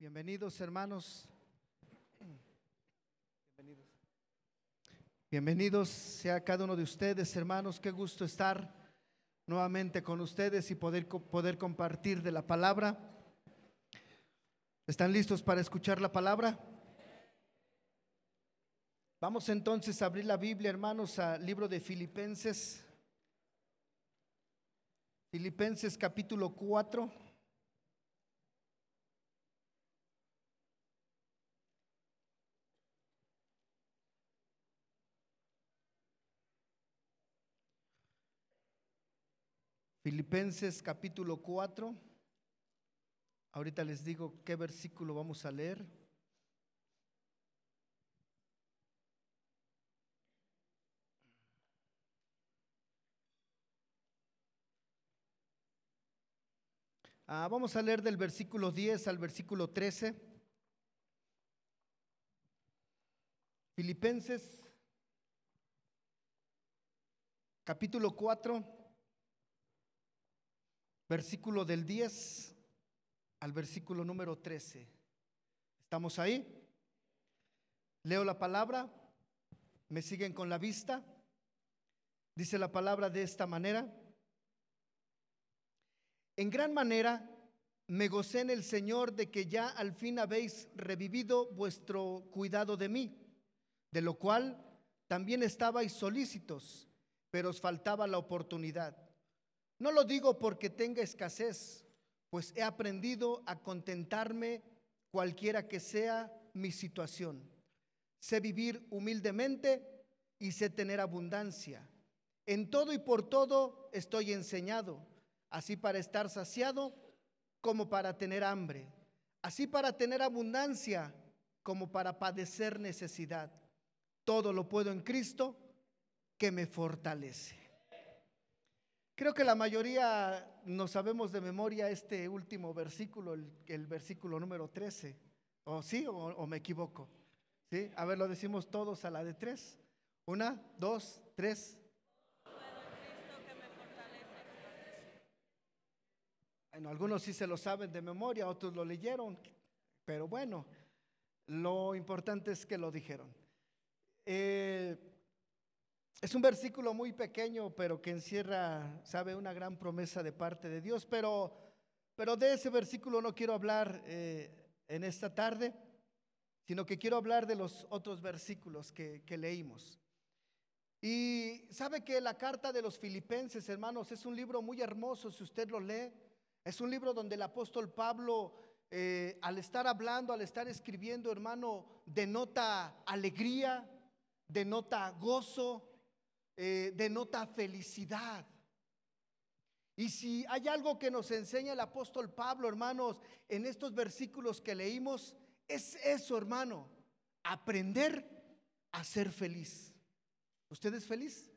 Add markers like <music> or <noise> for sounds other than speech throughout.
Bienvenidos hermanos. Bienvenidos. Bienvenidos sea cada uno de ustedes, hermanos. Qué gusto estar nuevamente con ustedes y poder, poder compartir de la palabra. ¿Están listos para escuchar la palabra? Vamos entonces a abrir la Biblia, hermanos, al libro de Filipenses. Filipenses capítulo 4. Filipenses capítulo 4. Ahorita les digo qué versículo vamos a leer. Ah, vamos a leer del versículo 10 al versículo 13. Filipenses capítulo 4 versículo del 10 al versículo número 13. ¿Estamos ahí? Leo la palabra, me siguen con la vista. Dice la palabra de esta manera. En gran manera me gocé en el Señor de que ya al fin habéis revivido vuestro cuidado de mí, de lo cual también estabais solícitos, pero os faltaba la oportunidad. No lo digo porque tenga escasez, pues he aprendido a contentarme cualquiera que sea mi situación. Sé vivir humildemente y sé tener abundancia. En todo y por todo estoy enseñado, así para estar saciado como para tener hambre, así para tener abundancia como para padecer necesidad. Todo lo puedo en Cristo que me fortalece. Creo que la mayoría no sabemos de memoria este último versículo, el, versículo número 13. ¿O sí o, me equivoco? ¿Sí? A ver, lo decimos todos a la de tres. Una, dos, tres. Bueno, algunos sí se lo saben de memoria, otros lo leyeron, pero bueno, lo importante es que lo dijeron. Eh, es un versículo muy pequeño, pero que encierra, sabe, una gran promesa de parte de Dios. Pero, pero de ese versículo no quiero hablar eh, en esta tarde, sino que quiero hablar de los otros versículos que, leímos. Y sabe que la carta de los filipenses, hermanos, es un libro muy hermoso si usted lo lee. Es un libro donde el apóstol Pablo, eh, al estar hablando, al estar escribiendo, hermano, denota alegría, denota gozo, eh, denota felicidad. Y si hay algo que nos enseña el apóstol Pablo, hermanos, en estos versículos que leímos, es eso, hermano, aprender a ser feliz. ¿Usted es feliz?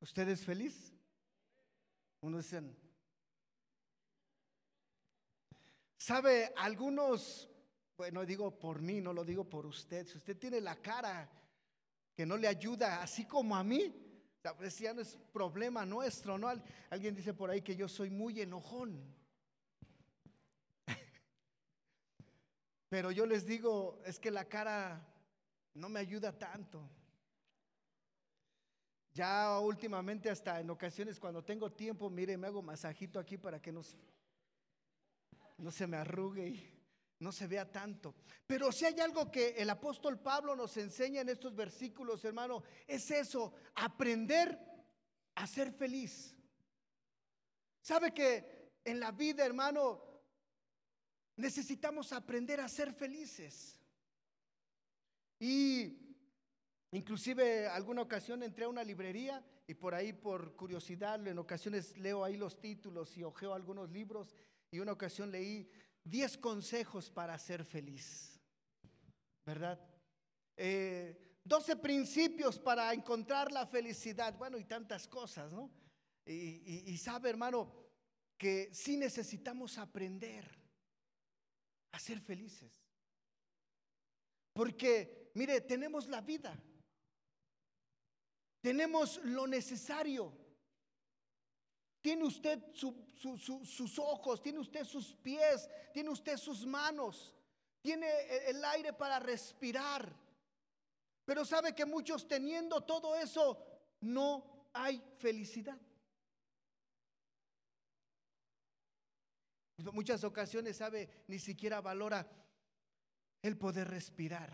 ¿Usted es feliz? Uno dicen, ¿sabe? Algunos, bueno, digo por mí, no lo digo por usted. Si usted tiene la cara que no le ayuda, así como a mí. Pues ya no es problema nuestro, ¿no? Alguien dice por ahí que yo soy muy enojón. Pero yo les digo, es que la cara no me ayuda tanto. Ya últimamente hasta en ocasiones cuando tengo tiempo, mire, me hago masajito aquí para que no, no se me arrugue. No se vea tanto. Pero si hay algo que el apóstol Pablo nos enseña en estos versículos, hermano, es eso, aprender a ser feliz. ¿Sabe que en la vida, hermano, necesitamos aprender a ser felices? Y inclusive alguna ocasión entré a una librería y por ahí por curiosidad en ocasiones leo ahí los títulos y ojeo algunos libros y una ocasión leí 10 consejos para ser feliz, ¿verdad? 12 eh, principios para encontrar la felicidad, bueno, y tantas cosas, ¿no? Y, y sabe, hermano, que sí necesitamos aprender a ser felices. Porque, mire, tenemos la vida, tenemos lo necesario. Tiene usted sus ojos, tiene usted sus pies, tiene usted sus manos, tiene el aire para respirar. Pero sabe que muchos teniendo todo eso no hay felicidad. Muchas ocasiones, sabe, ni siquiera valora el poder respirar.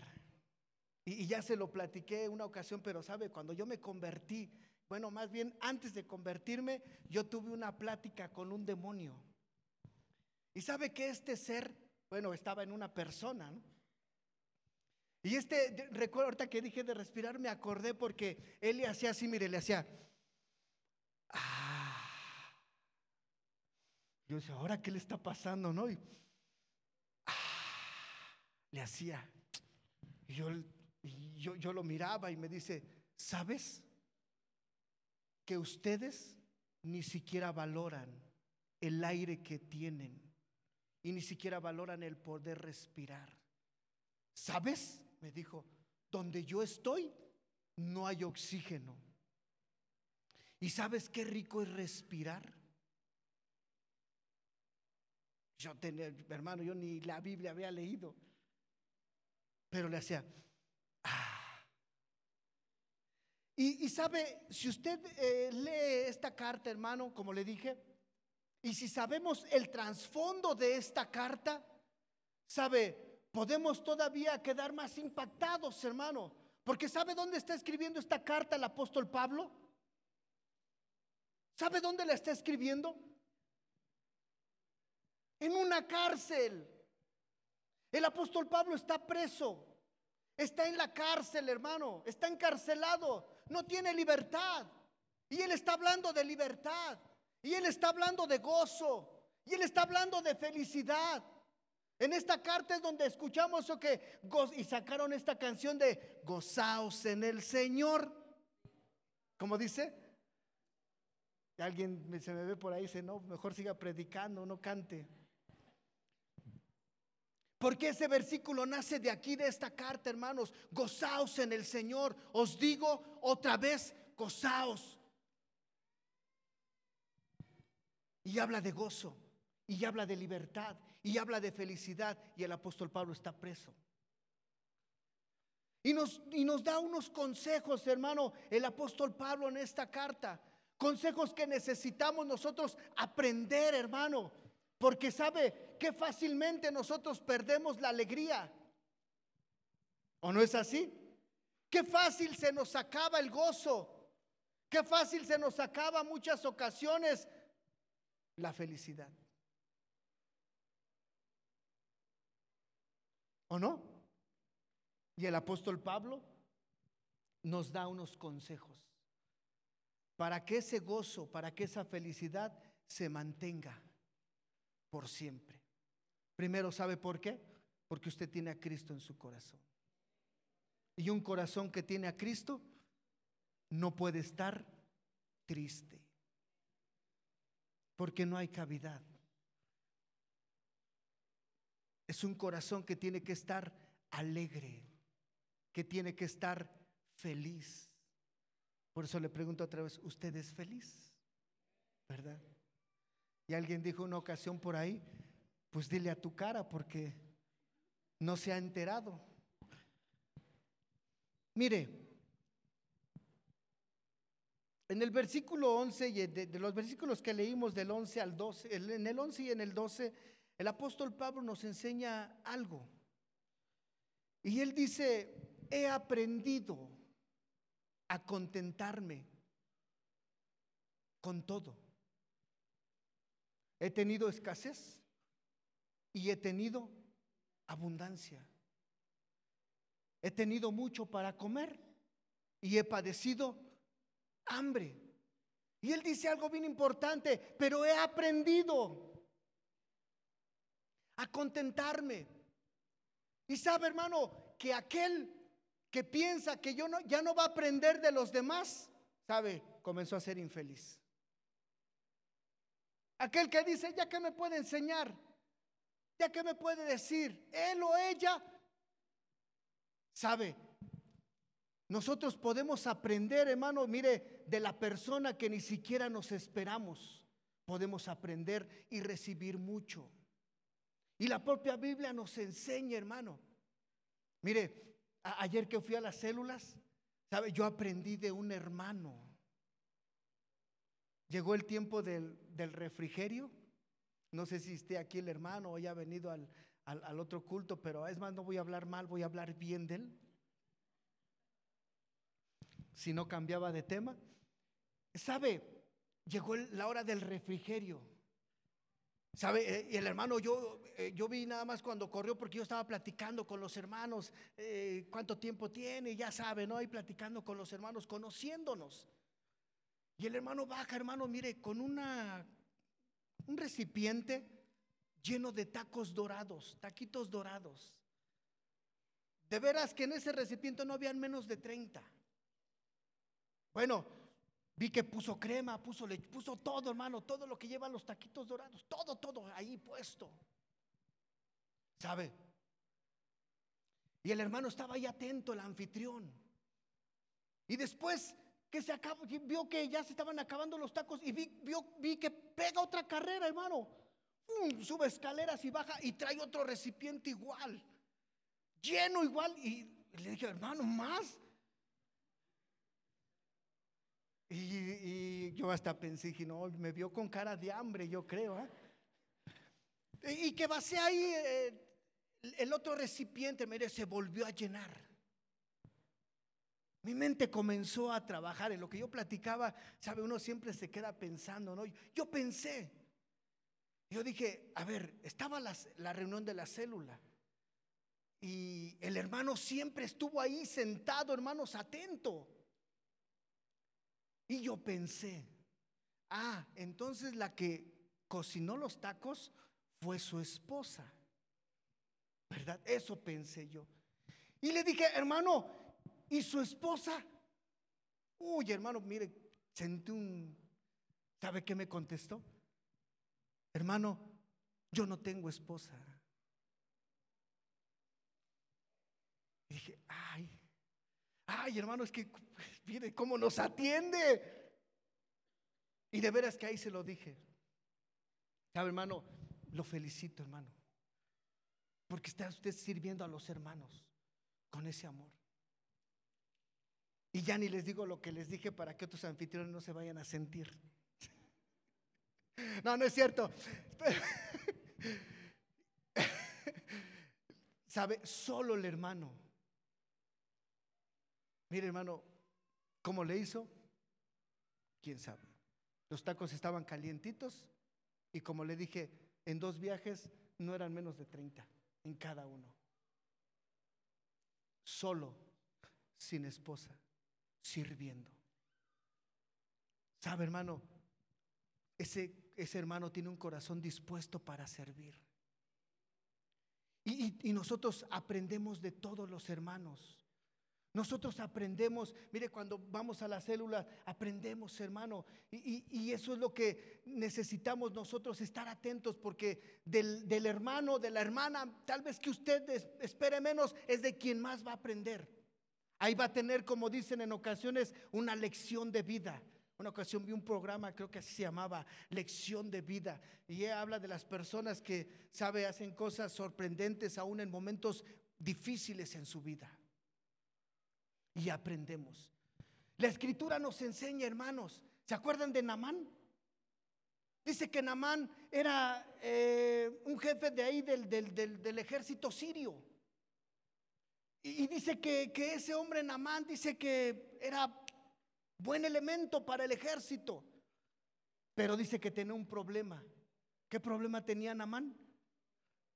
Y, ya se lo platiqué una ocasión, pero sabe, cuando yo me convertí, bueno, más bien antes de convertirme, yo tuve una plática con un demonio. Y sabe que este ser, bueno, estaba en una persona, ¿no? Y este, recuerdo ahorita que dije de respirar, me acordé porque él le hacía así, mire, le hacía. Ah. Yo decía, ¿ahora qué le está pasando, no? Y, ah, le hacía. Y yo, yo, yo lo miraba y me dice, ¿sabes? Que ustedes ni siquiera valoran el aire que tienen y ni siquiera valoran el poder respirar. ¿Sabes? me dijo, donde yo estoy no hay oxígeno. ¿Y sabes qué rico es respirar? Yo tenía, hermano, yo ni la Biblia había leído, pero le hacía, ah. Y, sabe, si usted eh, lee esta carta, hermano, como le dije, y si sabemos el trasfondo de esta carta, sabe, podemos todavía quedar más impactados, hermano. Porque ¿sabe dónde está escribiendo esta carta el apóstol Pablo? ¿Sabe dónde la está escribiendo? En una cárcel. El apóstol Pablo está preso. Está en la cárcel, hermano. Está encarcelado. No tiene libertad. Y él está hablando de libertad. Y él está hablando de gozo. Y él está hablando de felicidad. En esta carta es donde escuchamos eso que y sacaron esta canción de gozaos en el Señor. ¿Cómo dice? Alguien se me ve por ahí y dice, no, mejor siga predicando, no cante. Porque ese versículo nace de aquí, de esta carta, hermanos. Gozaos en el Señor. Os digo otra vez, gozaos. Y habla de gozo, y habla de libertad, y habla de felicidad y el apóstol Pablo está preso. Y nos, y nos da unos consejos, hermano, el apóstol Pablo en esta carta. Consejos que necesitamos nosotros aprender, hermano. Porque sabe que fácilmente nosotros perdemos la alegría. ¿O no es así? Qué fácil se nos acaba el gozo. Qué fácil se nos acaba muchas ocasiones la felicidad. ¿O no? Y el apóstol Pablo nos da unos consejos para que ese gozo, para que esa felicidad se mantenga por siempre. Primero, ¿sabe por qué? Porque usted tiene a Cristo en su corazón. Y un corazón que tiene a Cristo no puede estar triste, porque no hay cavidad es un corazón que tiene que estar alegre, que tiene que estar feliz. Por eso le pregunto otra vez, ¿usted es feliz? ¿Verdad? Y alguien dijo una ocasión por ahí, pues dile a tu cara porque no se ha enterado. Mire, en el versículo 11, y de, de, los versículos que leímos del 11 al 12, en el 11 y en el 12, el apóstol Pablo nos enseña algo. Y él dice, he aprendido a contentarme con todo. He tenido escasez y he tenido abundancia. He tenido mucho para comer y he padecido hambre. Y él dice algo bien importante, pero he aprendido a contentarme. Y sabe, hermano, que aquel que piensa que yo no, ya no va a aprender de los demás, sabe, comenzó a ser infeliz. Aquel que dice, ya que me puede enseñar, ya que me puede decir, él o ella, sabe, nosotros podemos aprender, hermano, mire, de la persona que ni siquiera nos esperamos. podemos aprender y recibir mucho. Y la propia Biblia nos enseña, hermano. Mire, ayer que fui a las células, ¿sabe? Yo aprendí de un hermano. Llegó el tiempo del, del refrigerio. No sé si esté aquí el hermano o haya venido al, al, otro culto, pero es más, no voy a hablar mal, voy a hablar bien de él. Si no cambiaba de tema. ¿Sabe? Llegó la hora del refrigerio. ¿Sabe? Eh, y el hermano, yo, eh, yo vi nada más cuando corrió porque yo estaba platicando con los hermanos, eh, cuánto tiempo tiene, ya sabe, ¿no? Y platicando con los hermanos, conociéndonos. Y el hermano baja, hermano, mire, con una, un recipiente lleno de tacos dorados, taquitos dorados. De veras que en ese recipiente no habían menos de 30. Bueno, vi que puso crema, puso leche, puso todo, hermano, todo lo que llevan los taquitos dorados, todo, todo ahí puesto. ¿Sabe? Y el hermano estaba ahí atento, el anfitrión. Y después que se acabó, vio que ya se estaban acabando los tacos y vi, vio, vi que pega otra carrera, hermano sube escaleras y baja y trae otro recipiente igual, lleno igual. Y le dije, hermano, más. Y, yo hasta pensé, no, me vio con cara de hambre, yo creo. ¿eh? Y que vacía ahí eh, el otro recipiente, mire, se volvió a llenar. Mi mente comenzó a trabajar en lo que yo platicaba, sabe, uno siempre se queda pensando, ¿no? Yo pensé, yo dije, a ver, estaba la reunión de la célula y el hermano siempre estuvo ahí sentado, hermanos, atento. Y yo pensé, ah, entonces la que cocinó los tacos fue su esposa. ¿Verdad? Eso pensé yo. Y le dije, hermano, ¿y su esposa? Uy, hermano, mire, sentí un... ¿Sabe qué me contestó? Hermano, yo no tengo esposa. Y dije, ay, ay, hermano, es que mire cómo nos atiende. Y de veras que ahí se lo dije. ¿Sabe, hermano? Lo felicito, hermano. Porque está usted sirviendo a los hermanos con ese amor. Y ya ni les digo lo que les dije para que otros anfitriones no se vayan a sentir. <laughs> No, no es cierto. <laughs> ¿Sabe? Solo el hermano. Mire, hermano, ¿cómo le hizo? ¿Quién sabe? Los tacos estaban calientitos y como le dije, en dos viajes no eran menos de 30 en cada uno. Solo, sin esposa, sirviendo. ¿Sabe, hermano? Ese ese hermano tiene un corazón dispuesto para servir. Y, nosotros aprendemos de todos los hermanos. Nosotros aprendemos, mire, cuando vamos a la célula, aprendemos, hermano. Y, y, eso es lo que necesitamos nosotros, estar atentos, porque del, del hermano, de la hermana, tal vez que usted espere menos, es de quien más va a aprender. Ahí va a tener, como dicen en ocasiones, una lección de vida. Una ocasión vi un programa, creo que así se llamaba, Lección de Vida, y habla de las personas que, sabe, hacen cosas sorprendentes aún en momentos difíciles en su vida. Y aprendemos. La escritura nos enseña, hermanos, ¿se acuerdan de Namán? Dice que Namán era eh, un jefe de ahí del, ejército sirio. Y, dice que, que ese hombre Namán dice que era buen elemento para el ejército. Pero dice que tenía un problema. ¿Qué problema tenía Namán?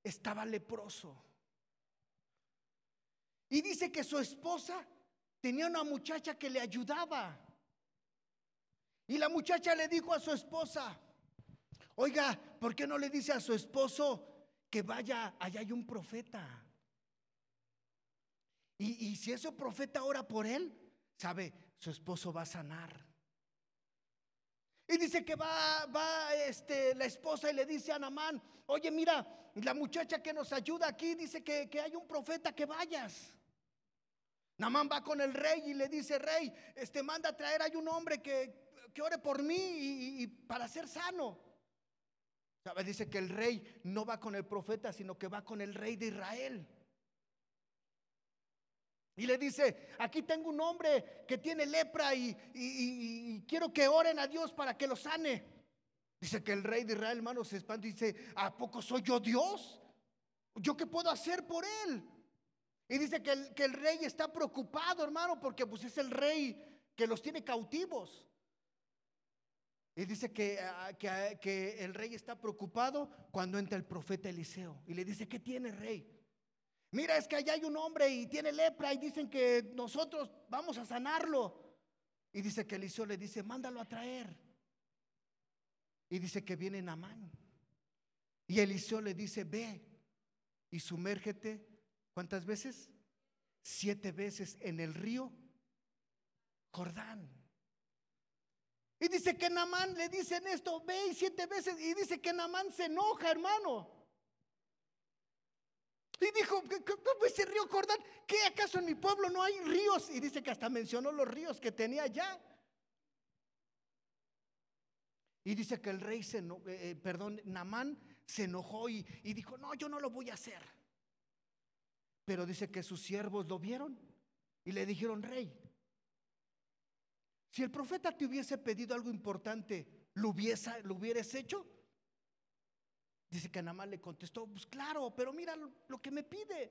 Estaba leproso. Y dice que su esposa tenía una muchacha que le ayudaba. Y la muchacha le dijo a su esposa, oiga, ¿por qué no le dice a su esposo que vaya, allá hay un profeta? Y, y si ese profeta ora por él, sabe, su esposo va a sanar. Y dice que va, va este, la esposa y le dice a Namán, oye mira, la muchacha que nos ayuda aquí dice que, hay un profeta que vayas. Namán va con el rey y le dice, rey, este manda a traer, hay un hombre que, que ore por mí y, para ser sano. ¿Sabe? Dice que el rey no va con el profeta, sino que va con el rey de Israel. Y le dice, aquí tengo un hombre que tiene lepra y, quiero que oren a Dios para que lo sane. Dice que el rey de Israel, hermano, se espanta y dice, ¿a poco soy yo Dios? ¿Yo qué puedo hacer por él? Y dice que el, rey está preocupado, hermano, porque pues es el rey que los tiene cautivos. Y dice que, ah, ah, que, el rey está preocupado cuando entra el profeta Eliseo y le dice, ¿qué tiene rey? Mira, es que allá hay un hombre y tiene lepra y dicen que nosotros vamos a sanarlo. Y dice que Eliseo le dice, mándalo a traer. Y dice que viene Namán. Y Eliseo le dice, ve y sumérgete. ¿Cuántas veces? Siete veces en el río Jordán. Y dice que Namán le dicen esto, ve y siete veces. Y dice que Namán se enoja, hermano. Y dijo, ¿cómo ese río Jordán? ¿Qué acaso en mi pueblo no hay ríos? Y dice que hasta mencionó los ríos que tenía allá. Y dice que el rey se, eh, eh, perdón, Namán se enojó y, y dijo, no, yo no lo voy a hacer. Pero dice que sus siervos lo vieron y le dijeron, rey, si el profeta te hubiese pedido algo importante, ¿lo, hubiese, lo hubieras hecho? Dice que Namán le contestó, pues claro, pero mira lo, que me pide.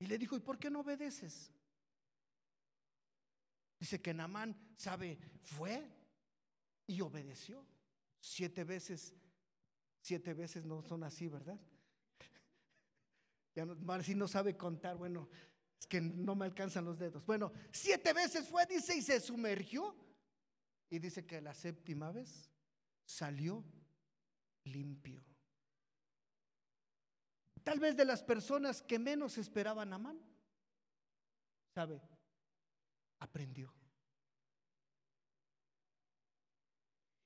Y le dijo, ¿y por qué no obedeces? Dice que Namán, sabe, fue y obedeció. Siete veces, siete veces no son así, ¿verdad? <laughs> Ya no, si no sabe contar, bueno, es que no me alcanzan los dedos. Bueno, siete veces fue, dice, y se sumergió. Y dice que la séptima vez salió limpio. Tal vez de las personas que menos esperaban a Amán. ¿Sabe? Aprendió.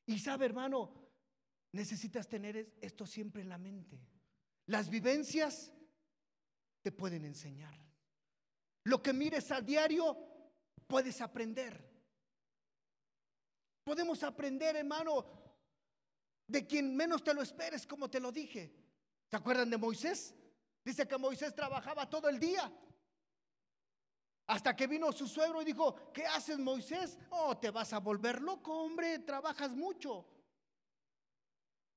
Y sabe, hermano, necesitas tener esto siempre en la mente. Las vivencias te pueden enseñar. Lo que mires a diario, puedes aprender. Podemos aprender, hermano, de quien menos te lo esperes, como te lo dije. ¿Se acuerdan de Moisés? Dice que Moisés trabajaba todo el día. Hasta que vino su suegro y dijo, ¿qué haces Moisés? Oh, te vas a volver loco, hombre, trabajas mucho.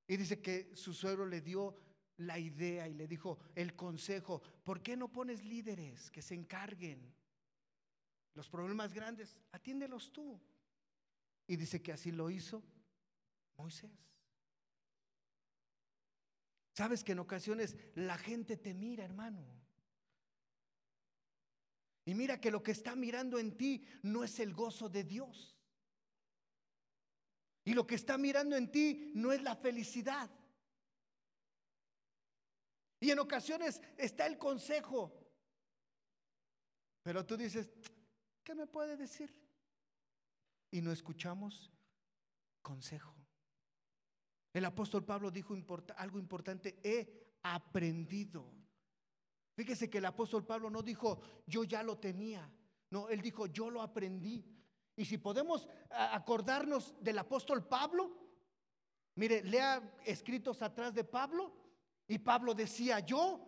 Y dice que su suegro le dio la idea y le dijo el consejo, ¿por qué no pones líderes que se encarguen? Los problemas grandes, atiéndelos tú. Y dice que así lo hizo Moisés. Sabes que en ocasiones la gente te mira, hermano. Y mira que lo que está mirando en ti no es el gozo de Dios. Y lo que está mirando en ti no es la felicidad. Y en ocasiones está el consejo. Pero tú dices, ¿qué me puede decir? Y no escuchamos consejo. El apóstol Pablo dijo algo importante, he aprendido. Fíjese que el apóstol Pablo no dijo, yo ya lo tenía. No, él dijo, yo lo aprendí. Y si podemos acordarnos del apóstol Pablo, mire, lea escritos atrás de Pablo, y Pablo decía, yo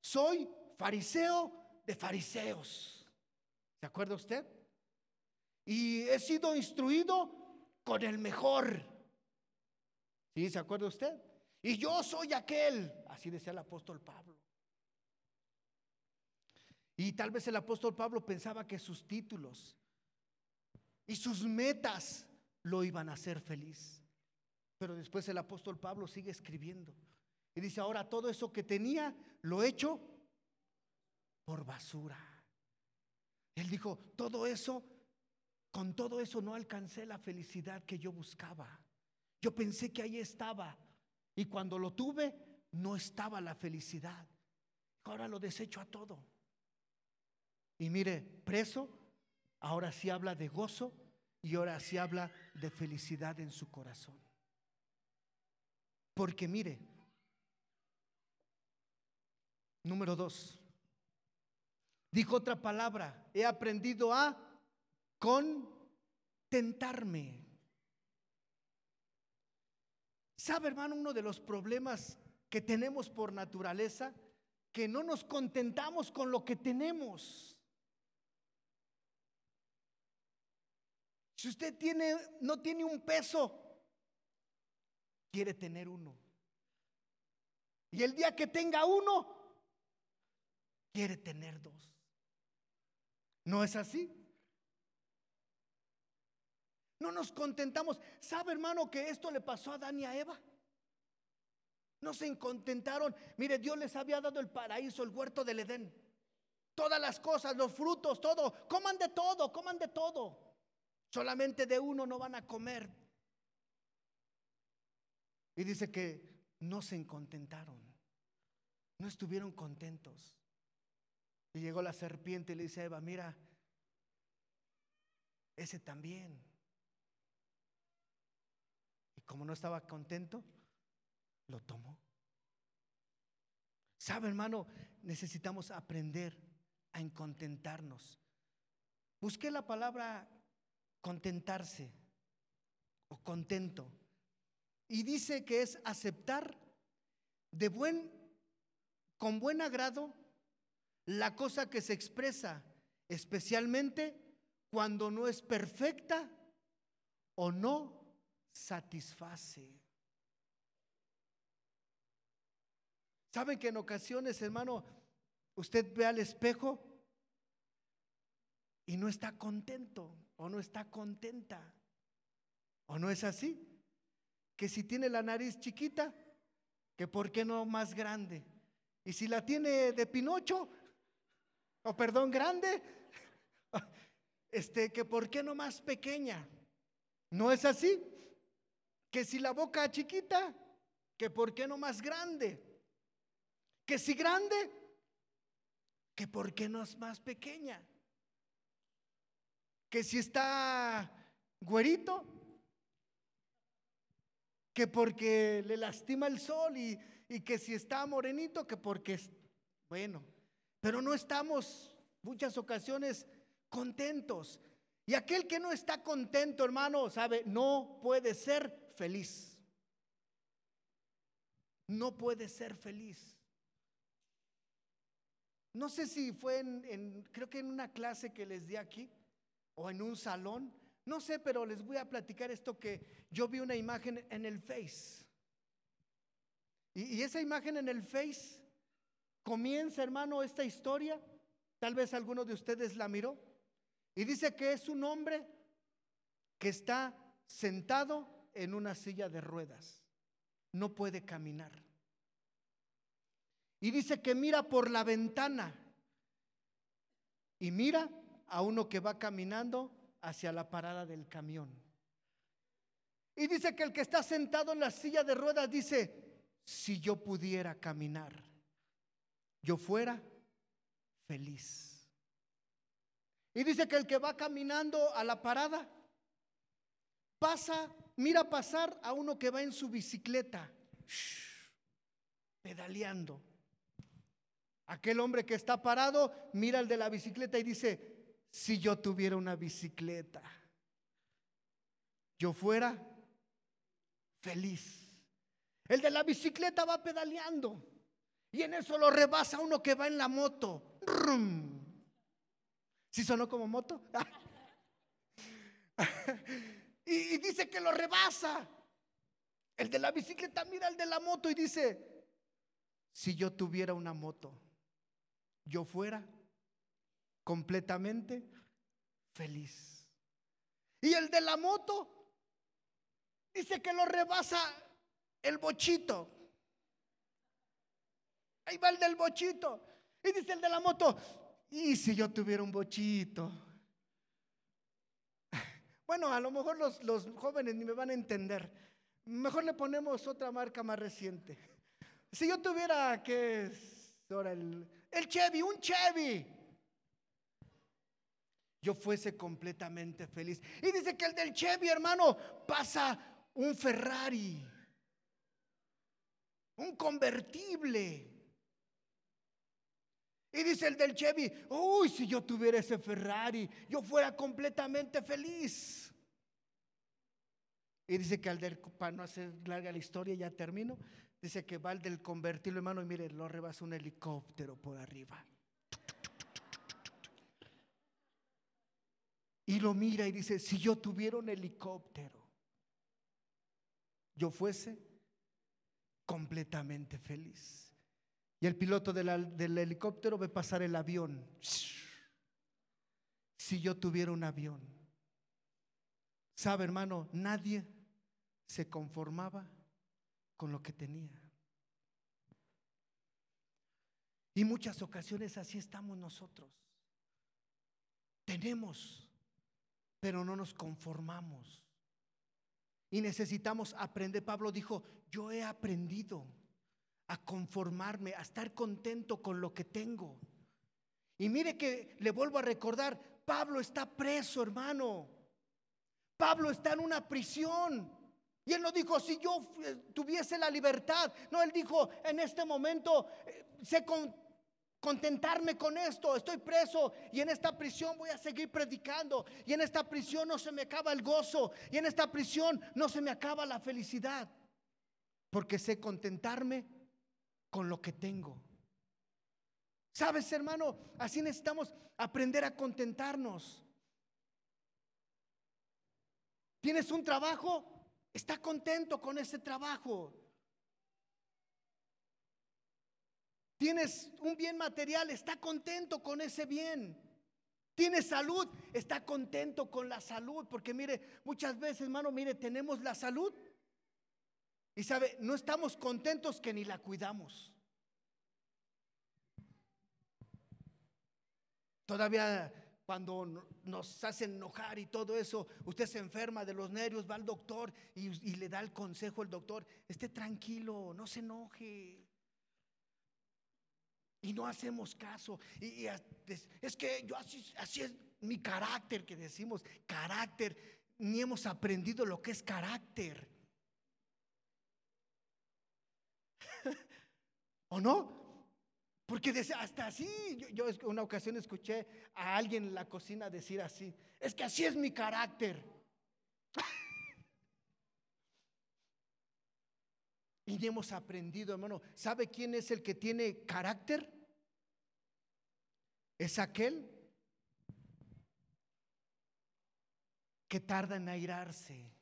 soy fariseo de fariseos. ¿Se acuerda usted? Y he sido instruido con el mejor. ¿Sí? ¿Se acuerda usted? Y yo soy aquel, así decía el apóstol Pablo. Y tal vez el apóstol Pablo pensaba que sus títulos y sus metas lo iban a hacer feliz. Pero después el apóstol Pablo sigue escribiendo. Y dice, ahora todo eso que tenía lo he hecho por basura. Él dijo, todo eso, con todo eso no alcancé la felicidad que yo buscaba. Yo pensé que ahí estaba. Y cuando lo tuve, no estaba la felicidad. Ahora lo desecho a todo. Y mire, preso, ahora sí habla de gozo y ahora sí habla de felicidad en su corazón. Porque mire, número dos, dijo otra palabra, he aprendido a contentarme. ¿Sabe, hermano, uno de los problemas que tenemos por naturaleza? Que no nos contentamos con lo que tenemos. Si usted tiene, no tiene un peso, quiere tener uno. Y el día que tenga uno, quiere tener dos. ¿No es así? No nos contentamos. ¿Sabe, hermano, que esto le pasó a Adán y a Eva? No se contentaron. Mire, Dios les había dado el paraíso, el huerto del Edén. Todas las cosas, los frutos, todo. Coman de todo, coman de todo. Solamente de uno no van a comer. Y dice que no se contentaron. No estuvieron contentos. Y llegó la serpiente y le dice a Eva, mira, ese también. Como no estaba contento, lo tomó. ¿Sabe, hermano? Necesitamos aprender a incontentarnos. Busqué la palabra contentarse o contento. Y dice que es aceptar de buen con buen agrado la cosa que se expresa, especialmente cuando no es perfecta o no satisface. ¿Saben que en ocasiones, hermano, usted ve al espejo y no está contento o no está contenta? ¿O no es así? Que si tiene la nariz chiquita, que por qué no más grande? Y si la tiene de Pinocho, o perdón, grande, <laughs> este, que por qué no más pequeña. ¿No es así? Que si la boca chiquita, que por qué no más grande. Que si grande, que por qué no es más pequeña. Que si está güerito, que porque le lastima el sol y, y que si está morenito, que porque es bueno. Pero no estamos muchas ocasiones contentos. Y aquel que no está contento, hermano, sabe, no puede ser feliz. No puede ser feliz. No sé si fue en, creo que en una clase que les di aquí o en un salón. No sé, pero les voy a platicar esto que yo vi una imagen en el Face. Y, y esa imagen en el Face comienza, hermano, esta historia. Tal vez alguno de ustedes la miró. Y dice que es un hombre que está sentado en una silla de ruedas. No puede caminar. Y dice que mira por la ventana y mira a uno que va caminando hacia la parada del camión. Y dice que el que está sentado en la silla de ruedas dice, si yo pudiera caminar, yo fuera feliz. Y dice que el que va caminando a la parada pasa, mira pasar a uno que va en su bicicleta, pedaleando. Aquel hombre que está parado mira al de la bicicleta y dice, si yo tuviera una bicicleta, yo fuera feliz. El de la bicicleta va pedaleando. Y en eso lo rebasa uno que va en la moto. ¿Sí sonó como moto? <laughs> <laughs> y, dice que lo rebasa. El de la bicicleta mira al de la moto y dice, si yo tuviera una moto, yo fuera completamente feliz. Y el de la moto dice que lo rebasa el bochito. Ahí va el del bochito. Y dice el de la moto, ¿y si yo tuviera un bochito? Bueno, a lo mejor los, jóvenes ni me van a entender. Mejor le ponemos otra marca más reciente. Si yo tuviera, ¿qué es ahora? El, el Chevy, un Chevy. Yo fuese completamente feliz. Y dice que el del Chevy, hermano, pasa un Ferrari, un convertible. Y dice el del Chevy, uy, si yo tuviera ese Ferrari, yo fuera completamente feliz. Y dice que al del, para no hacer larga la historia, ya termino, dice que va al del convertirlo, hermano, y mire, lo rebasa un helicóptero por arriba. Y lo mira y dice, si yo tuviera un helicóptero, yo fuese completamente feliz. Y el piloto del helicóptero ve pasar el avión. Si yo tuviera un avión. ¿Sabe, hermano? Nadie se conformaba con lo que tenía. Y muchas ocasiones así estamos nosotros. Tenemos pero no nos conformamos. Y necesitamos aprender. Pablo dijo, yo he aprendido a conformarme, a estar contento con lo que tengo. Y mire que le vuelvo a recordar, Pablo está preso, hermano. Pablo está en una prisión. Y él no dijo, si yo tuviese la libertad. No, él dijo, en este momento eh, sé con, contentarme con esto, estoy preso y en esta prisión voy a seguir predicando y en esta prisión no se me acaba el gozo y en esta prisión no se me acaba la felicidad, porque sé contentarme con lo que tengo. ¿Sabes, hermano? Así necesitamos aprender a contentarnos. ¿Tienes un trabajo? Está contento con ese trabajo. Tienes un bien material, está contento con ese bien. Tienes salud, está contento con la salud. Porque mire, muchas veces, hermano, mire, tenemos la salud. Y sabe, no estamos contentos que ni la cuidamos. Todavía cuando nos hacen enojar y todo eso, usted se enferma de los nervios, va al doctor y, le da el consejo el doctor, esté tranquilo, no se enoje. Y no hacemos caso. Y, es que yo así es mi carácter que decimos, carácter. Ni hemos aprendido lo que es carácter. ¿O no? Porque hasta así, yo, una ocasión escuché a alguien en la cocina decir así, es que así es mi carácter. <laughs> Y hemos aprendido, hermano. ¿Sabe quién es el que tiene carácter? Es aquel que tarda en airarse.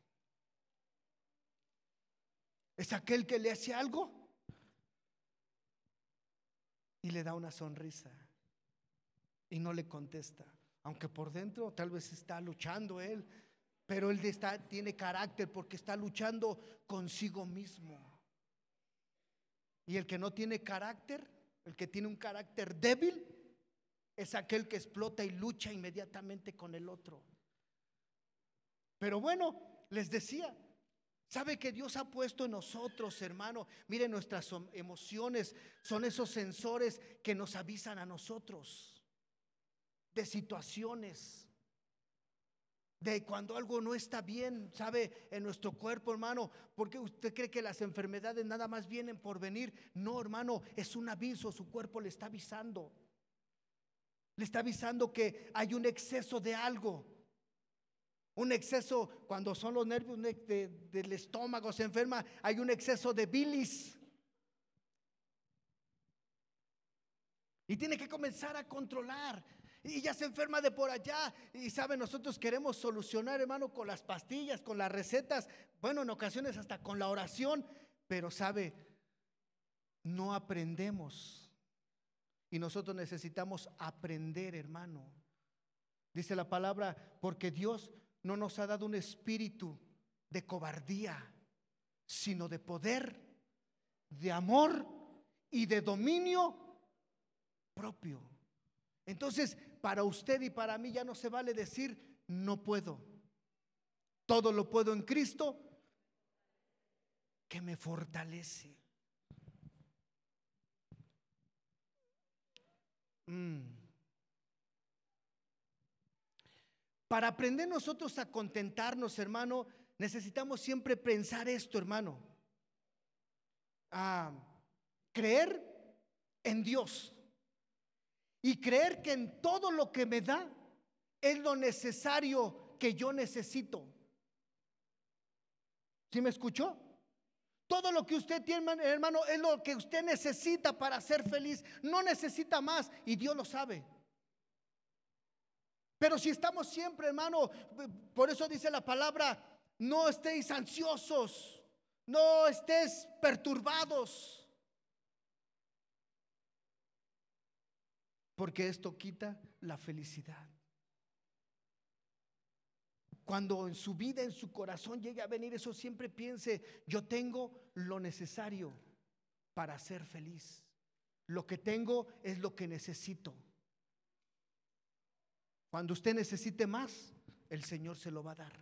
Es aquel que le hace algo y le da una sonrisa y no le contesta. Aunque por dentro tal vez está luchando él, pero él está, tiene carácter porque está luchando consigo mismo. Y el que no tiene carácter, el que tiene un carácter débil, es aquel que explota y lucha inmediatamente con el otro. Pero bueno, les decía, ¿sabe que Dios ha puesto en nosotros, hermano? Miren, nuestras emociones son esos sensores que nos avisan a nosotros de situaciones de cuando algo no está bien, ¿sabe? En nuestro cuerpo, hermano, porque usted cree que las enfermedades nada más vienen por venir. No, hermano, es un aviso, su cuerpo le está avisando. Le está avisando que hay un exceso de algo. Un exceso, cuando son los nervios del estómago, se enferma, hay un exceso de bilis. Y tiene que comenzar a controlar y ya se enferma de por allá. Y sabe, nosotros queremos solucionar, hermano, con las pastillas, con las recetas, bueno, en ocasiones hasta con la oración, pero sabe, no aprendemos. Y nosotros necesitamos aprender, hermano. Dice la palabra, porque Dios no nos ha dado un espíritu de cobardía, sino de poder, de amor y de dominio propio. Entonces, para usted y para mí ya no se vale decir, no puedo. Todo lo puedo en Cristo que me fortalece. Mm. Para aprender nosotros a contentarnos, hermano, necesitamos siempre pensar esto, hermano. A creer en Dios y creer que en todo lo que me da es lo necesario que yo necesito. ¿Sí me escuchó? Todo lo que usted tiene, hermano, es lo que usted necesita para ser feliz. No necesita más y Dios lo sabe. Pero si estamos siempre, hermano, por eso dice la palabra, no estéis ansiosos, no estés perturbados. Porque esto quita la felicidad. Cuando en su vida, en su corazón llegue a venir eso, siempre piense, yo tengo lo necesario para ser feliz. Lo que tengo es lo que necesito. Cuando usted necesite más, el Señor se lo va a dar.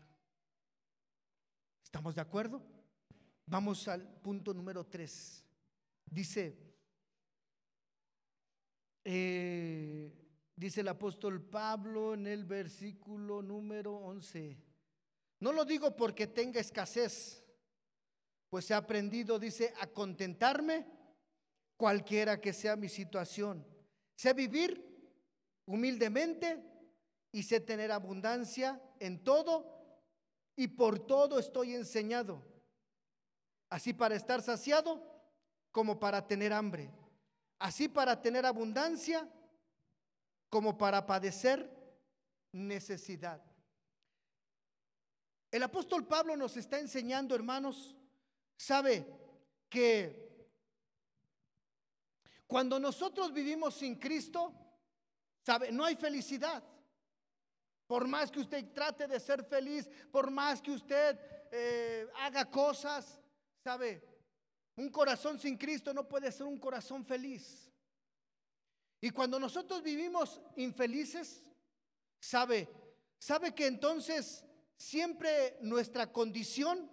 ¿Estamos de acuerdo? Vamos al punto número tres. Dice, eh, dice el apóstol Pablo en el versículo número 11. No lo digo porque tenga escasez, pues he aprendido, dice, a contentarme cualquiera que sea mi situación. Sé vivir humildemente y sé tener abundancia en todo y por todo estoy enseñado, así para estar saciado como para tener hambre, así para tener abundancia como para padecer necesidad. El apóstol Pablo nos está enseñando, hermanos, sabe que cuando nosotros vivimos sin Cristo, sabe, no hay felicidad. Por más que usted trate de ser feliz, por más que usted eh, haga cosas, sabe, un corazón sin Cristo no puede ser un corazón feliz. Y cuando nosotros vivimos infelices, sabe, sabe que entonces siempre nuestra condición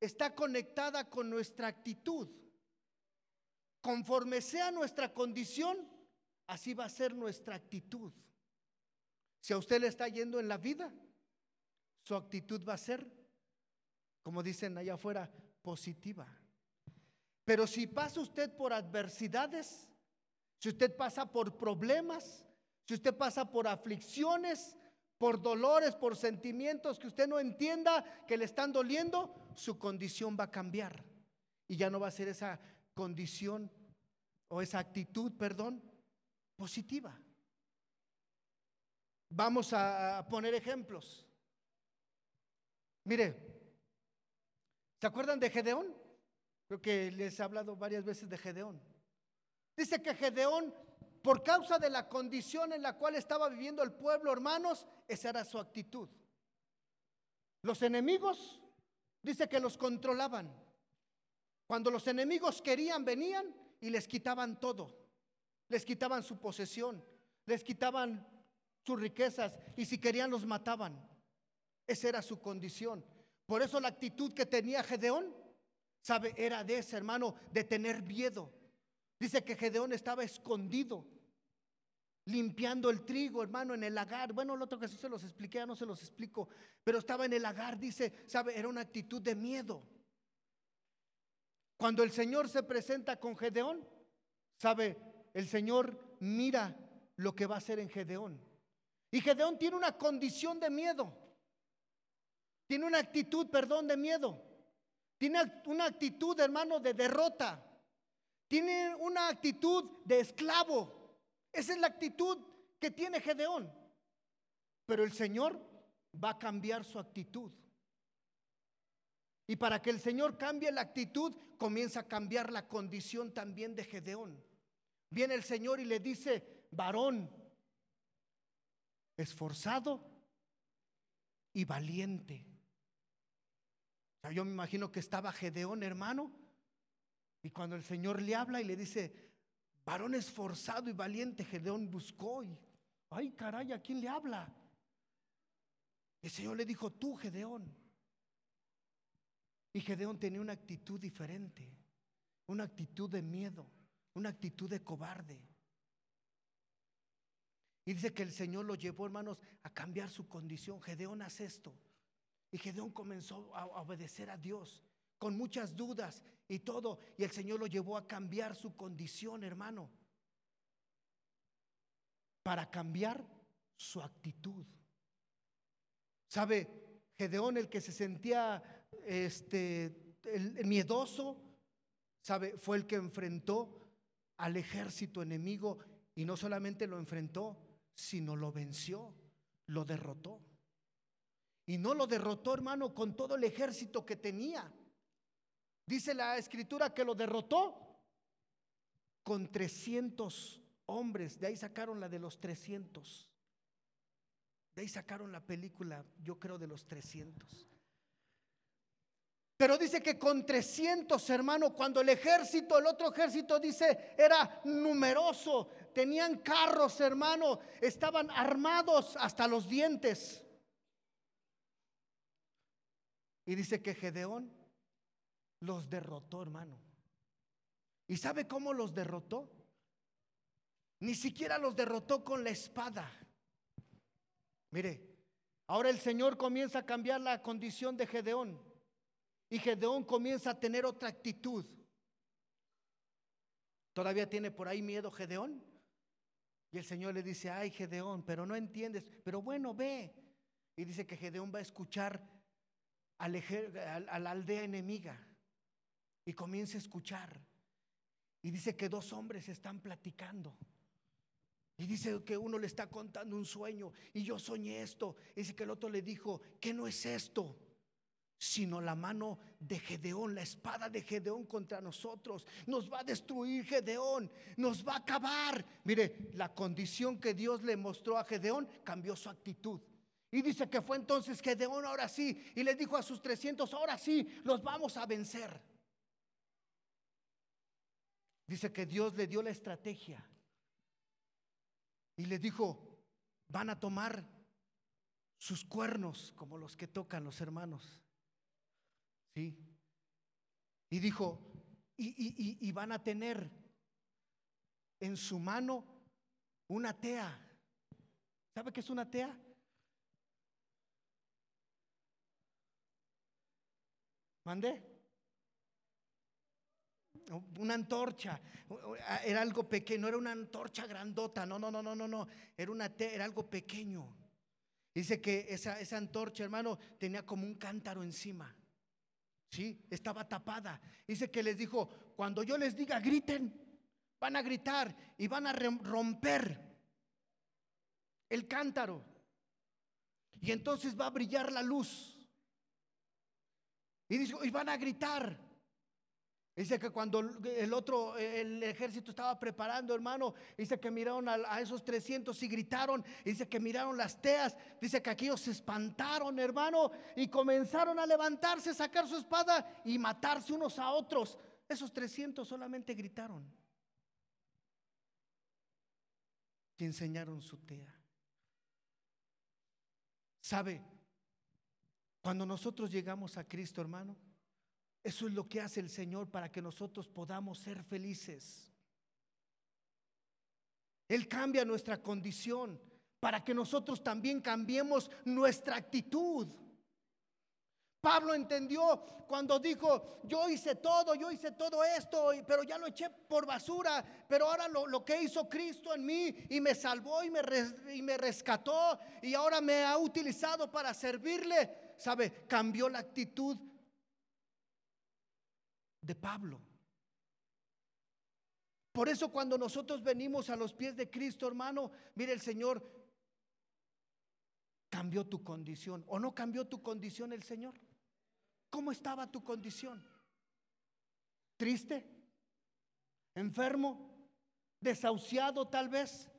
está conectada con nuestra actitud. Conforme sea nuestra condición, así va a ser nuestra actitud. Si a usted le está yendo en la vida, su actitud va a ser, como dicen allá afuera, positiva. Pero si pasa usted por adversidades, si usted pasa por problemas, si usted pasa por aflicciones, por dolores, por sentimientos que usted no entienda que le están doliendo, su condición va a cambiar. Y ya no va a ser esa condición o esa actitud, perdón, positiva. Vamos a poner ejemplos. Mire, ¿se acuerdan de Gedeón? Creo que les he hablado varias veces de Gedeón. Dice que Gedeón, por causa de la condición en la cual estaba viviendo el pueblo, hermanos, esa era su actitud. Los enemigos, dice que los controlaban. Cuando los enemigos querían, venían y les quitaban todo. Les quitaban su posesión, les quitaban sus riquezas y si querían los mataban. Esa era su condición. Por eso la actitud que tenía Gedeón, sabe, era de ese hermano, de tener miedo Dice que Gedeón estaba escondido, limpiando el trigo, hermano, en el lagar. Bueno, el otro que sí se los expliqué, ya no se los explico, pero estaba en el lagar, dice, sabe, era una actitud de miedo. Cuando el Señor se presenta con Gedeón, sabe, el Señor mira lo que va a hacer en Gedeón. Y Gedeón tiene una condición de miedo. Tiene una actitud, perdón, de miedo. Tiene una actitud, hermano, de derrota. Tiene una actitud de esclavo. Esa es la actitud que tiene Gedeón. Pero el Señor va a cambiar su actitud. Y para que el Señor cambie la actitud, comienza a cambiar la condición también de Gedeón. Viene el Señor y le dice, varón, esforzado y valiente. yo me imagino que estaba Gedeón, hermano, y cuando el Señor le habla y le dice, varón esforzado y valiente, Gedeón buscó y, ay caray, ¿a quién le habla? El Señor le dijo, tú, Gedeón. Y Gedeón tenía una actitud diferente, una actitud de miedo, una actitud de cobarde. Y dice que el Señor lo llevó, hermanos, a cambiar su condición. Gedeón hace esto. Y Gedeón comenzó a obedecer a Dios con muchas dudas y todo. Y el Señor lo llevó a cambiar su condición, hermano. Para cambiar su actitud. ¿Sabe? Gedeón, el que se sentía este, el, miedoso, ¿sabe? Fue el que enfrentó al ejército enemigo y no solamente lo enfrentó, sino lo venció, lo derrotó. Y no lo derrotó, hermano, con todo el ejército que tenía. Dice la escritura que lo derrotó con 300 hombres. De ahí sacaron la de los 300. De ahí sacaron la película, yo creo, de los 300. Pero dice que con 300, hermano, cuando el ejército, el otro ejército dice, era numeroso, tenían carros, hermano, estaban armados hasta los dientes. Y dice que Gedeón los derrotó, hermano. ¿Y sabe cómo los derrotó? Ni siquiera los derrotó con la espada. Mire, ahora el Señor comienza a cambiar la condición de Gedeón. Y Gedeón comienza a tener otra actitud. ¿Todavía tiene por ahí miedo Gedeón? Y el Señor le dice, ay Gedeón, pero no entiendes, pero bueno, ve. Y dice que Gedeón va a escuchar a la aldea enemiga y comienza a escuchar. Y dice que dos hombres están platicando. Y dice que uno le está contando un sueño y yo soñé esto. Y dice que el otro le dijo, que no es esto, sino la mano de Gedeón, la espada de Gedeón contra nosotros. Nos va a destruir Gedeón, nos va a acabar. Mire, la condición que Dios le mostró a Gedeón cambió su actitud. Y dice que fue entonces Gedeón ahora sí, y le dijo a sus 300, ahora sí, los vamos a vencer. Dice que Dios le dio la estrategia y le dijo, van a tomar sus cuernos como los que tocan los hermanos. ¿Sí? Y dijo, y, y van a tener en su mano una tea. ¿Sabe qué es una tea? ¿Mandé? Una antorcha, era algo pequeño, era una antorcha grandota, no, no, no, no, no, no, era, una era algo pequeño. Dice que esa, esa antorcha, hermano, tenía como un cántaro encima. Sí, estaba tapada. Dice que les dijo, cuando yo les diga griten, van a gritar y van a romper el cántaro. Y entonces va a brillar la luz. Y dice, y van a gritar. Dice que cuando el otro, el ejército estaba preparando, hermano, dice que miraron a, esos 300 y gritaron, dice que miraron las teas, dice que aquellos se espantaron, hermano, y comenzaron a levantarse, sacar su espada y matarse unos a otros. Esos 300 solamente gritaron y enseñaron su tea. ¿Sabe? Cuando nosotros llegamos a Cristo, hermano, eso es lo que hace el Señor para que nosotros podamos ser felices. Él cambia nuestra condición para que nosotros también cambiemos nuestra actitud. Pablo entendió cuando dijo, yo hice todo, yo hice todo esto, pero ya lo eché por basura, pero ahora lo, que hizo Cristo en mí y me salvó y me, rescató y ahora me ha utilizado para servirle, ¿sabe? Cambió la actitud de Pablo. Por eso cuando nosotros venimos a los pies de Cristo, hermano, mire el Señor cambió tu condición o no cambió tu condición el Señor. ¿Cómo estaba tu condición? ¿Triste? ¿Enfermo? ¿Desahuciado tal vez?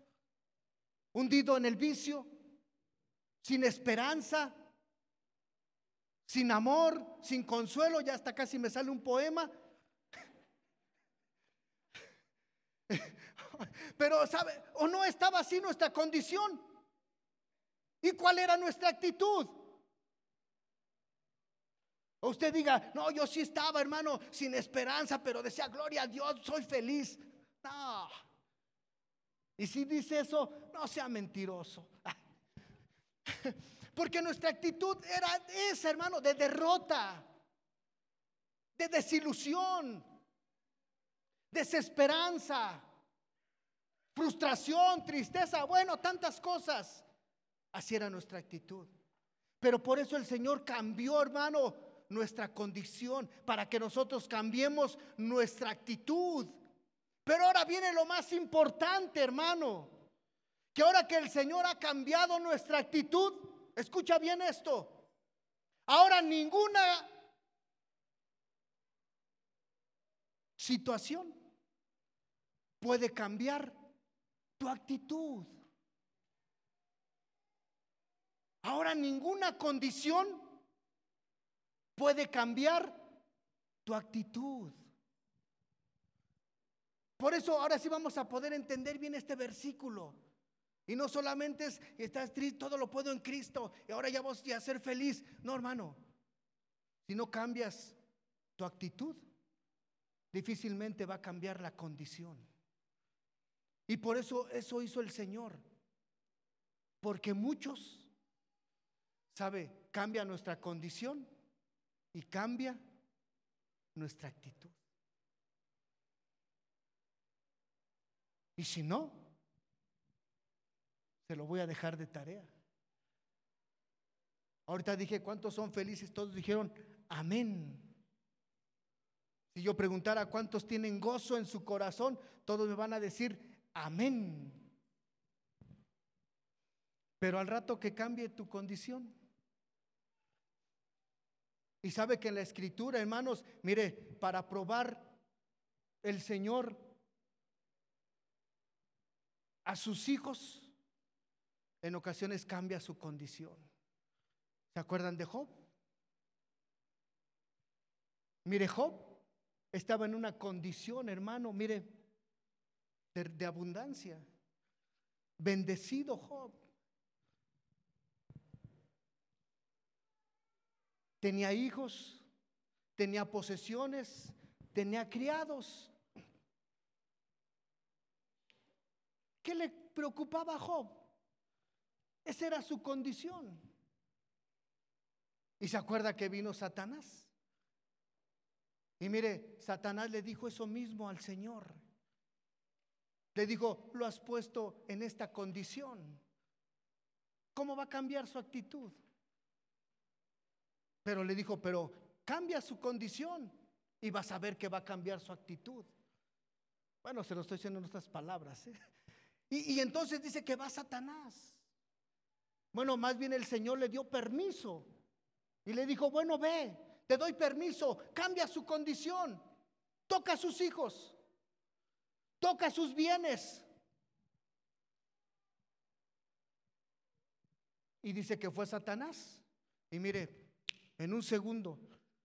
¿Hundido en el vicio? ¿Sin esperanza? Sin amor, sin consuelo, ya hasta casi me sale un poema. <laughs> Pero, ¿sabe? ¿O no estaba así nuestra condición? ¿Y cuál era nuestra actitud? O usted diga, no, yo sí estaba, hermano, sin esperanza, pero decía, gloria a Dios, soy feliz. No. Y si dice eso, no sea mentiroso. <laughs> <laughs> Porque nuestra actitud era esa, hermano, de derrota, de desilusión, desesperanza, frustración, tristeza, bueno, tantas cosas. Así era nuestra actitud. Pero por eso el Señor cambió, hermano, nuestra condición, para que nosotros cambiemos nuestra actitud. Pero ahora viene lo más importante, hermano, que ahora que el Señor ha cambiado nuestra actitud, escucha bien esto, ahora ninguna situación puede cambiar tu actitud. Ahora ninguna condición puede cambiar tu actitud. Por eso ahora sí vamos a poder entender bien este versículo. Y no solamente es, estás triste, todo lo puedo en Cristo, y ahora ya vas a ser feliz. No, hermano, si no cambias tu actitud, difícilmente va a cambiar la condición. Y por eso eso hizo el Señor. Porque muchos ¿Sabe? Cambia nuestra condición y cambia nuestra actitud. Y si no, se lo voy a dejar de tarea. Ahorita dije, ¿cuántos son felices? Todos dijeron, amén. Si yo preguntara cuántos tienen gozo en su corazón, todos me van a decir, amén. Pero al rato que cambie tu condición, y sabe que en la escritura, hermanos, mire, para probar el Señor a sus hijos, en ocasiones cambia su condición. ¿Se acuerdan de Job? Mire, Job estaba en una condición, hermano, mire, de, de abundancia. Bendecido Job. Tenía hijos, tenía posesiones, tenía criados. ¿Qué le preocupaba a Job? Esa era su condición. ¿Y se acuerda que vino Satanás? Y mire, Satanás le dijo eso mismo al Señor. Le dijo, lo has puesto en esta condición. ¿Cómo va a cambiar su actitud? Pero le dijo, pero cambia su condición y vas a ver que va a cambiar su actitud. Bueno, se lo estoy diciendo en otras palabras. ¿eh? Y, y entonces dice que va Satanás. Bueno, más bien el Señor le dio permiso y le dijo, bueno, ve, te doy permiso, cambia su condición, toca a sus hijos, toca sus bienes. Y dice que fue Satanás. Y mire, en un segundo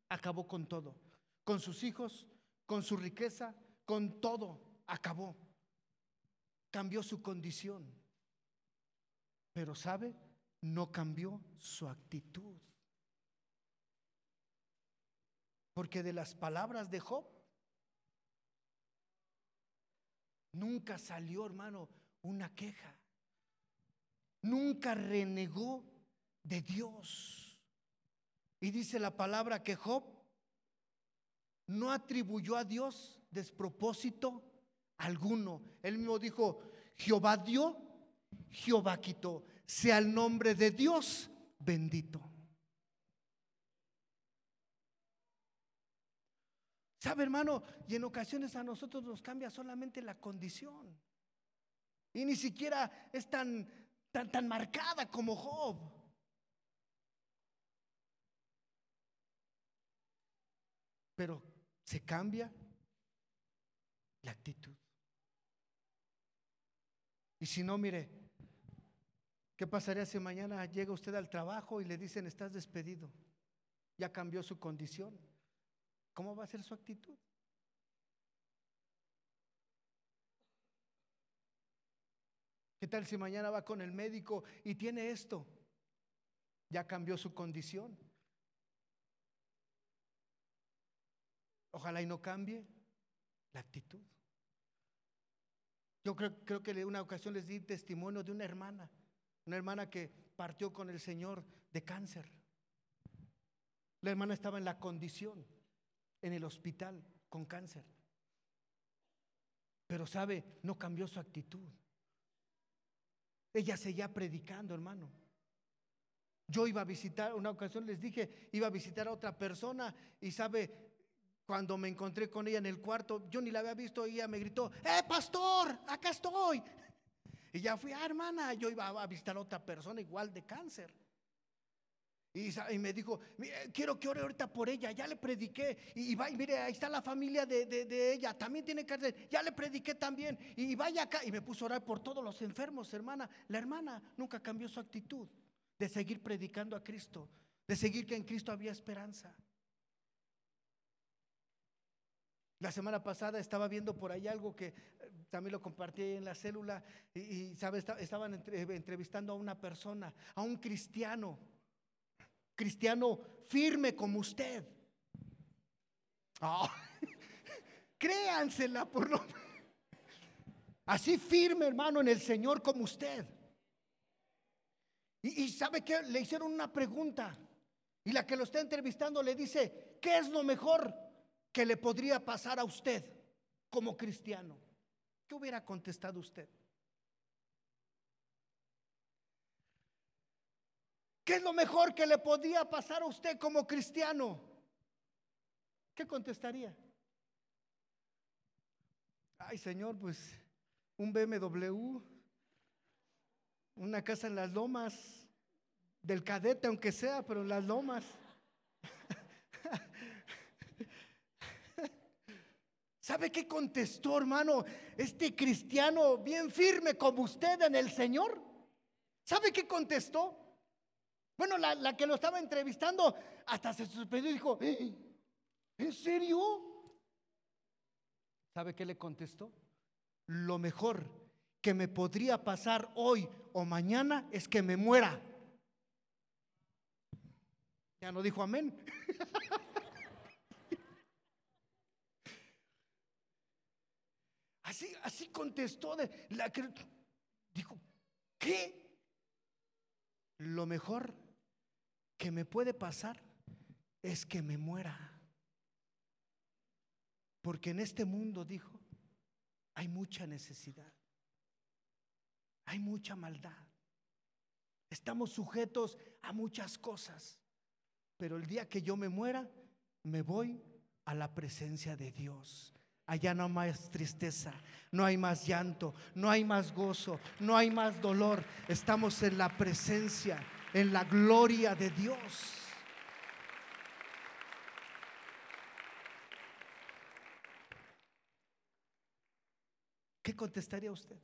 acabó con todo, con sus hijos, con su riqueza, con todo, acabó. Cambió su condición. Pero sabe, no cambió su actitud. Porque de las palabras de Job nunca salió, hermano, una queja. Nunca renegó de Dios. Y dice la palabra que Job no atribuyó a Dios despropósito alguno. Él mismo dijo, Jehová dio, Jehová quitó. Sea el nombre de Dios bendito. ¿Sabe, hermano? Y en ocasiones a nosotros nos cambia solamente la condición. Y ni siquiera es tan, tan, tan marcada como Job. pero se cambia la actitud. Y si no, mire, ¿qué pasaría si mañana llega usted al trabajo y le dicen estás despedido? Ya cambió su condición. ¿Cómo va a ser su actitud? ¿Qué tal si mañana va con el médico y tiene esto? Ya cambió su condición. Ojalá y no cambie la actitud. Yo creo, creo que una ocasión les di testimonio de una hermana, una hermana que partió con el Señor de cáncer. La hermana estaba en la condición, en el hospital, con cáncer. Pero sabe, no cambió su actitud. Ella seguía predicando, hermano. Yo iba a visitar, una ocasión les dije, iba a visitar a otra persona y sabe, cuando me encontré con ella en el cuarto, yo ni la había visto ella me gritó, ¡eh, pastor! Acá estoy. Y ya fui, ah, hermana, yo iba a visitar a otra persona igual de cáncer. Y, me dijo, quiero que ore ahorita por ella, ya le prediqué. Y, va, y mire, ahí está la familia de, ella, también tiene cáncer, ya le prediqué también. Y, vaya acá, y me puso a orar por todos los enfermos, hermana. La hermana nunca cambió su actitud de seguir predicando a Cristo, de seguir que en Cristo había esperanza. La semana pasada estaba viendo por ahí algo que eh, también lo compartí en la célula y, ¿sabe? estaban entrevistando a una persona, a un cristiano cristiano firme como usted. Oh, <laughs> créansela por lo Así firme, hermano, en el Señor como usted. Y, y sabe que le hicieron una pregunta. Y la que lo está entrevistando le dice, ¿qué es lo mejor que le podría pasar a usted como cristiano? ¿Qué hubiera contestado usted? ¿Qué es lo mejor que le podía pasar a usted como cristiano? ¿Qué contestaría? Ay, Señor, pues un BMW, una casa en las lomas, del cadete aunque sea, pero en las lomas. ¿Sabe qué contestó, hermano? Este cristiano bien firme como usted en el Señor. ¿Sabe qué contestó? Bueno, la, que lo estaba entrevistando hasta se sorprendió y dijo, ¿Eh? ¿en serio? ¿Sabe qué le contestó? Lo mejor que me podría pasar hoy o mañana es que me muera. Ya no dijo amén. <laughs> Así, contestó la que dijo, ¿qué? Lo mejor que me puede pasar es que me muera. Porque en este mundo, dijo, hay mucha necesidad, hay mucha maldad. Estamos sujetos a muchas cosas. Pero el día que yo me muera, me voy a la presencia de Dios. Allá no hay más tristeza, no hay más llanto, no hay más gozo, no hay más dolor. Estamos en la presencia en la gloria de Dios. ¿Qué contestaría usted?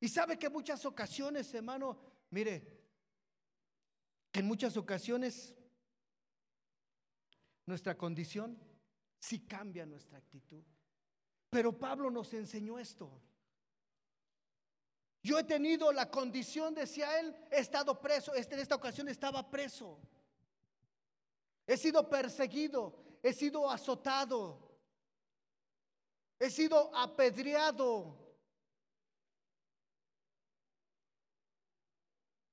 Y sabe que muchas ocasiones, hermano, mire, en muchas ocasiones nuestra condición sí cambia nuestra actitud. Pero Pablo nos enseñó esto. Yo he tenido la condición, decía él, he estado preso, este, en esta ocasión estaba preso. He sido perseguido, he sido azotado, he sido apedreado.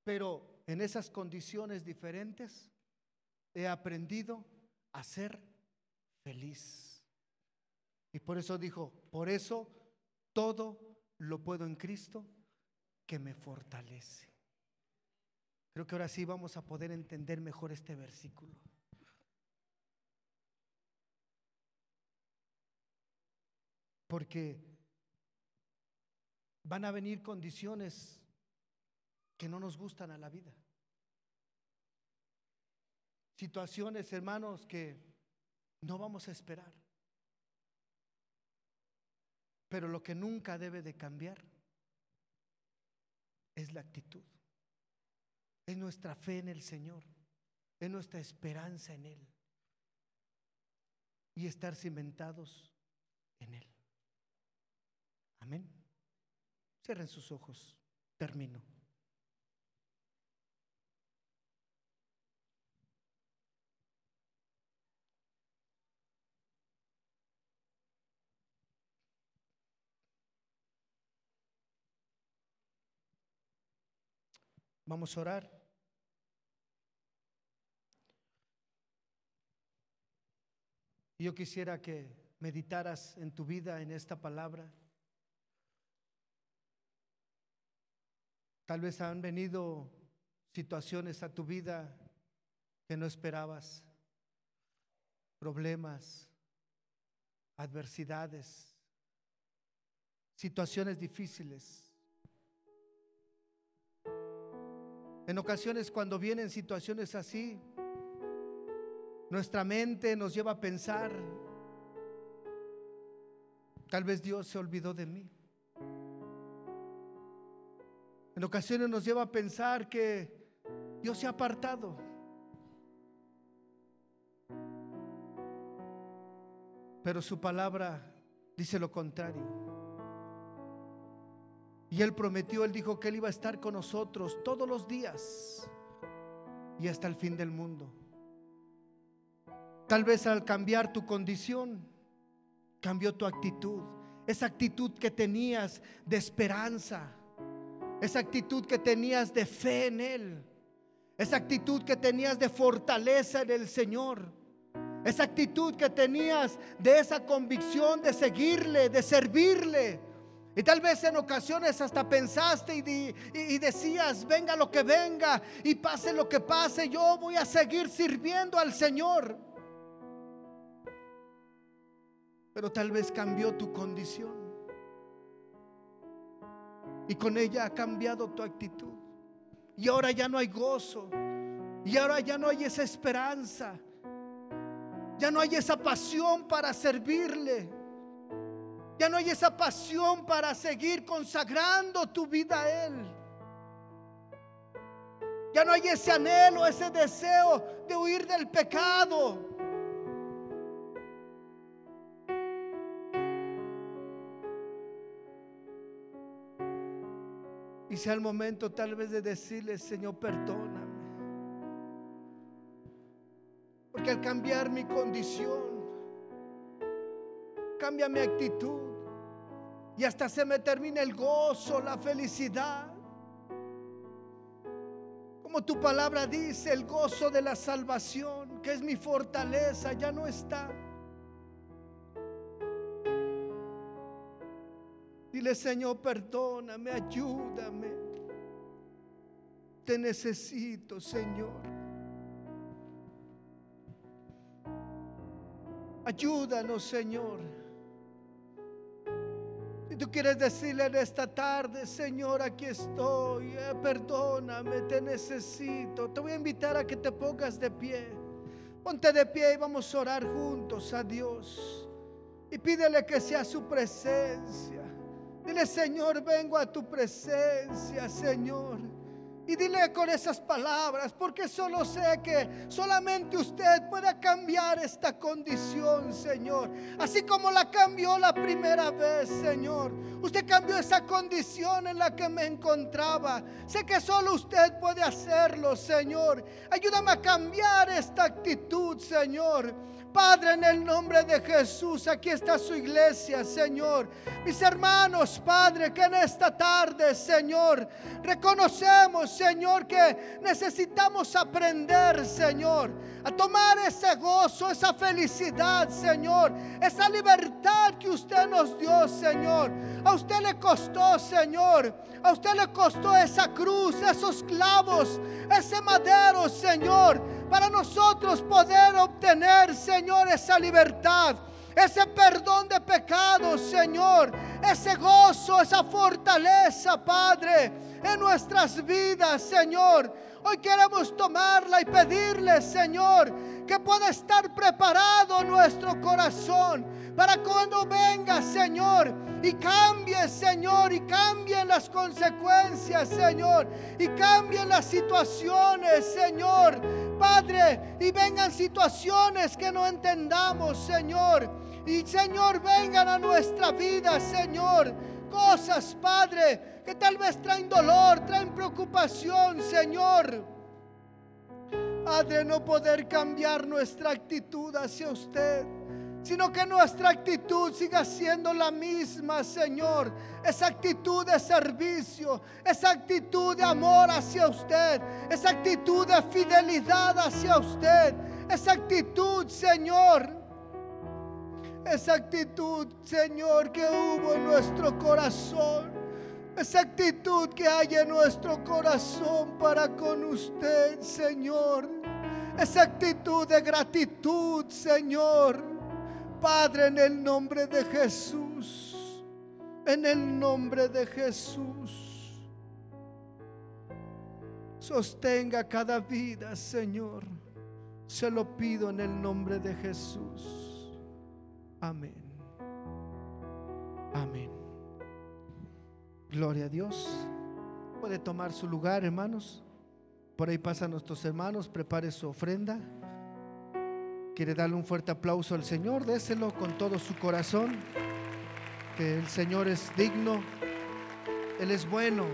Pero en esas condiciones diferentes he aprendido a ser feliz. Y por eso dijo, por eso todo lo puedo en Cristo que me fortalece. Creo que ahora sí vamos a poder entender mejor este versículo. Porque van a venir condiciones que no nos gustan a la vida. Situaciones, hermanos, que no vamos a esperar. Pero lo que nunca debe de cambiar es la actitud. Es nuestra fe en el Señor. Es nuestra esperanza en Él. Y estar cimentados en Él. Amén. Cierren sus ojos. Termino. Vamos a orar. Yo quisiera que meditaras en tu vida en esta palabra. Tal vez han venido situaciones a tu vida que no esperabas, problemas, adversidades, situaciones difíciles. En ocasiones cuando vienen situaciones así, nuestra mente nos lleva a pensar, tal vez Dios se olvidó de mí. En ocasiones nos lleva a pensar que Dios se ha apartado. Pero su palabra dice lo contrario. Y Él prometió, Él dijo que Él iba a estar con nosotros todos los días y hasta el fin del mundo. Tal vez al cambiar tu condición, cambió tu actitud. Esa actitud que tenías de esperanza, esa actitud que tenías de fe en Él, esa actitud que tenías de fortaleza en el Señor, esa actitud que tenías de esa convicción de seguirle, de servirle. Y tal vez en ocasiones hasta pensaste y, decías, venga lo que venga y pase lo que pase, yo voy a seguir sirviendo al Señor. Pero tal vez cambió tu condición. Y con ella ha cambiado tu actitud. Y ahora ya no hay gozo. Y ahora ya no hay esa esperanza. Ya no hay esa pasión para servirle. Ya no hay esa pasión para seguir consagrando tu vida a Él. Ya no hay ese anhelo, ese deseo de huir del pecado. Y sea el momento tal vez de decirle, Señor, perdóname. Porque al cambiar mi condición, cambia mi actitud. Y hasta se me termina el gozo, la felicidad. Como tu palabra dice, el gozo de la salvación, que es mi fortaleza, ya no está. Dile, Señor, perdóname, ayúdame. Te necesito, Señor. Ayúdanos, Señor. Si tú quieres decirle en esta tarde, Señor, aquí estoy, eh, perdóname, te necesito. Te voy a invitar a que te pongas de pie. Ponte de pie y vamos a orar juntos a Dios. Y pídele que sea su presencia. Dile, Señor, vengo a tu presencia, Señor. Y dile con esas palabras, porque solo sé que solamente usted puede cambiar esta condición, Señor. Así como la cambió la primera vez, Señor. Usted cambió esa condición en la que me encontraba. Sé que solo usted puede hacerlo, Señor. Ayúdame a cambiar esta actitud, Señor. Padre, en el nombre de Jesús, aquí está su iglesia, Señor. Mis hermanos, Padre, que en esta tarde, Señor, reconocemos, Señor, que necesitamos aprender, Señor, a tomar ese gozo, esa felicidad, Señor, esa libertad que usted nos dio, Señor. A usted le costó, Señor, a usted le costó esa cruz, esos clavos, ese madero, Señor para nosotros poder obtener, Señor, esa libertad, ese perdón de pecados, Señor, ese gozo, esa fortaleza, Padre, en nuestras vidas, Señor. Hoy queremos tomarla y pedirle, Señor, que pueda estar preparado nuestro corazón para cuando venga, Señor, y cambie, Señor, y cambien las consecuencias, Señor, y cambien las situaciones, Señor, Padre, y vengan situaciones que no entendamos, Señor, y Señor, vengan a nuestra vida, Señor, cosas, Padre, que tal vez traen dolor, traen preocupación, Señor. Padre, no poder cambiar nuestra actitud hacia usted sino que nuestra actitud siga siendo la misma, Señor. Esa actitud de servicio, esa actitud de amor hacia usted, esa actitud de fidelidad hacia usted, esa actitud, Señor. Esa actitud, Señor, que hubo en nuestro corazón esa actitud que hay en nuestro corazón para con usted, Señor. Esa actitud de gratitud, Señor. Padre, en el nombre de Jesús. En el nombre de Jesús. Sostenga cada vida, Señor. Se lo pido en el nombre de Jesús. Amén. Amén. Gloria a Dios. Puede tomar su lugar, hermanos. Por ahí pasan nuestros hermanos. Prepare su ofrenda. Quiere darle un fuerte aplauso al Señor. Déselo con todo su corazón. Que el Señor es digno. Él es bueno.